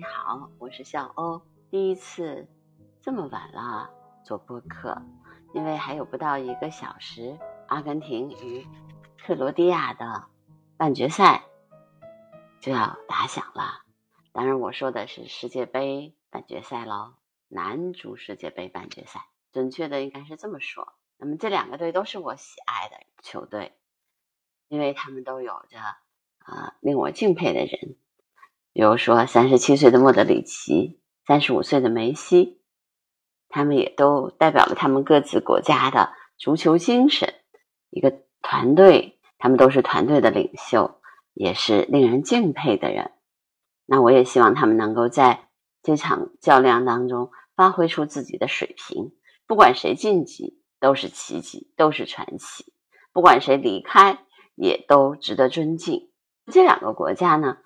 你好，我是小欧。第一次这么晚了做播客，因为还有不到一个小时，阿根廷与克罗地亚的半决赛就要打响了。当然，我说的是世界杯半决赛喽，男足世界杯半决赛，准确的应该是这么说。那么这两个队都是我喜爱的球队，因为他们都有着啊令我敬佩的人。比如说，三十七岁的莫德里奇，三十五岁的梅西，他们也都代表了他们各自国家的足球精神。一个团队，他们都是团队的领袖，也是令人敬佩的人。那我也希望他们能够在这场较量当中发挥出自己的水平。不管谁晋级，都是奇迹，都是传奇；不管谁离开，也都值得尊敬。这两个国家呢？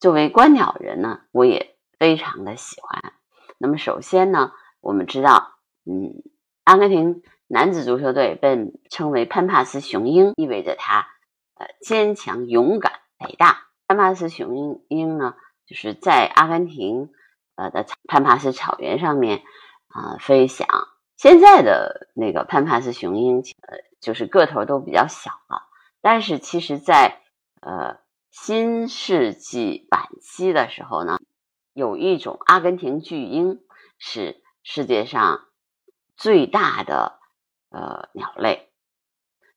作为观鸟人呢，我也非常的喜欢。那么首先呢，我们知道，嗯，阿根廷男子足球队被称为潘帕斯雄鹰，意味着他呃坚强、勇敢、伟大。潘帕斯雄鹰呢，就是在阿根廷呃的潘帕斯草原上面啊飞翔。现在的那个潘帕斯雄鹰呃就是个头都比较小了，但是其实在呃。新世纪晚期的时候呢，有一种阿根廷巨鹰是世界上最大的呃鸟类，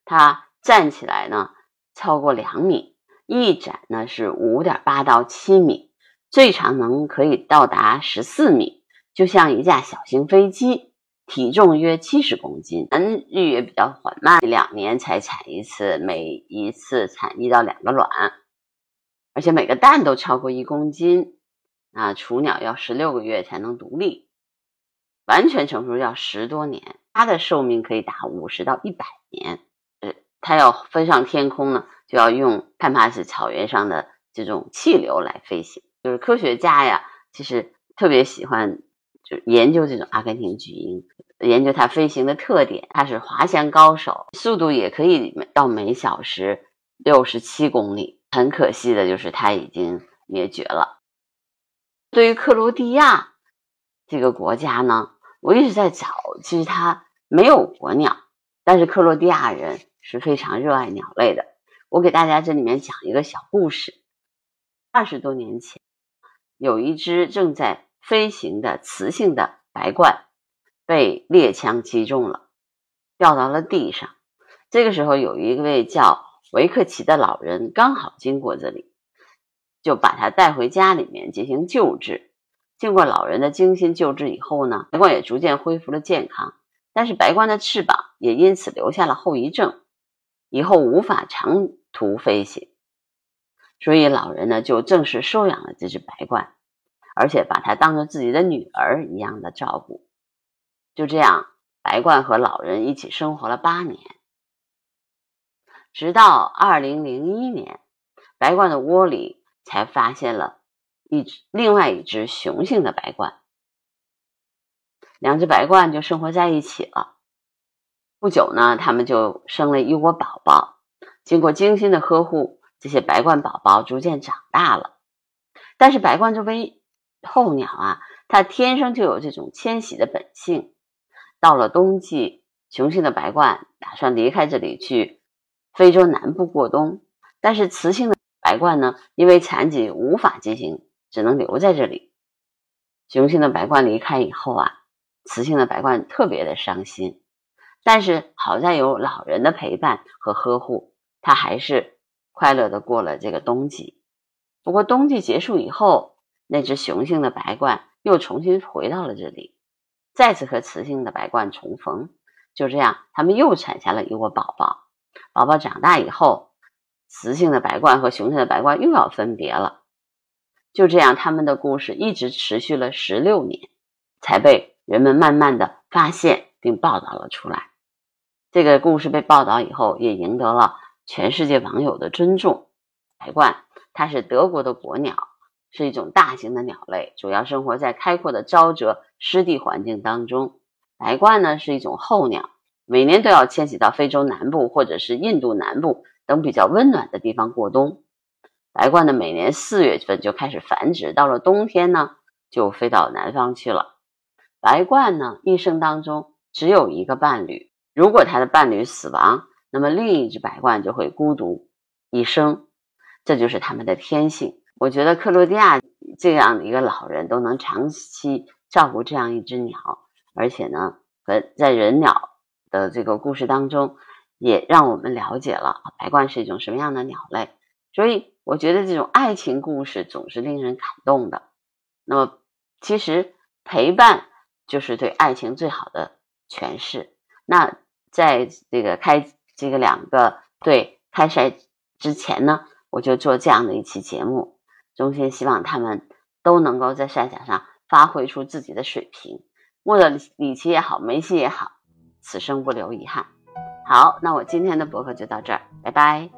它站起来呢超过两米，翼展呢是五点八到七米，最长能可以到达十四米，就像一架小型飞机，体重约七十公斤，生育也比较缓慢，两年才产一次，每一次产一到两个卵。而且每个蛋都超过一公斤，啊，雏鸟要十六个月才能独立，完全成熟要十多年，它的寿命可以达五十到一百年。呃，它要飞上天空呢，就要用潘帕斯草原上的这种气流来飞行。就是科学家呀，其实特别喜欢就研究这种阿根廷巨鹰，研究它飞行的特点。它是滑翔高手，速度也可以到每小时六十七公里。很可惜的就是它已经灭绝了。对于克罗地亚这个国家呢，我一直在找，其实它没有国鸟，但是克罗地亚人是非常热爱鸟类的。我给大家这里面讲一个小故事：二十多年前，有一只正在飞行的雌性的白鹳被猎枪击中了，掉到了地上。这个时候，有一位叫。维克奇的老人刚好经过这里，就把他带回家里面进行救治。经过老人的精心救治以后呢，白鹳也逐渐恢复了健康。但是白鹳的翅膀也因此留下了后遗症，以后无法长途飞行。所以老人呢就正式收养了这只白鹳，而且把它当做自己的女儿一样的照顾。就这样，白鹳和老人一起生活了八年。直到二零零一年，白鹳的窝里才发现了一只另外一只雄性的白鹳，两只白鹳就生活在一起了。不久呢，他们就生了一窝宝宝。经过精心的呵护，这些白鹳宝宝逐渐长大了。但是白鹳作为候鸟啊，它天生就有这种迁徙的本性。到了冬季，雄性的白鹳打算离开这里去。非洲南部过冬，但是雌性的白鹳呢，因为残疾无法进行，只能留在这里。雄性的白鹳离开以后啊，雌性的白鹳特别的伤心。但是好在有老人的陪伴和呵护，它还是快乐的过了这个冬季。不过冬季结束以后，那只雄性的白鹳又重新回到了这里，再次和雌性的白鹳重逢。就这样，他们又产下了一窝宝宝。宝宝长大以后，雌性的白鹳和雄性的白鹳又要分别了。就这样，他们的故事一直持续了十六年，才被人们慢慢的发现并报道了出来。这个故事被报道以后，也赢得了全世界网友的尊重。白鹳它是德国的国鸟，是一种大型的鸟类，主要生活在开阔的沼泽湿地环境当中。白鹳呢是一种候鸟。每年都要迁徙到非洲南部或者是印度南部等比较温暖的地方过冬。白鹳呢，每年四月份就开始繁殖，到了冬天呢，就飞到南方去了。白鹳呢，一生当中只有一个伴侣，如果它的伴侣死亡，那么另一只白鹳就会孤独一生，这就是它们的天性。我觉得克罗地亚这样的一个老人都能长期照顾这样一只鸟，而且呢，和在人鸟的这个故事当中，也让我们了解了白鹳是一种什么样的鸟类。所以，我觉得这种爱情故事总是令人感动的。那么，其实陪伴就是对爱情最好的诠释。那在这个开这个两个队开赛之前呢，我就做这样的一期节目，衷心希望他们都能够在赛场上发挥出自己的水平。莫德里奇也好，梅西也好，此生不留遗憾。好，那我今天的博客就到这儿，拜拜。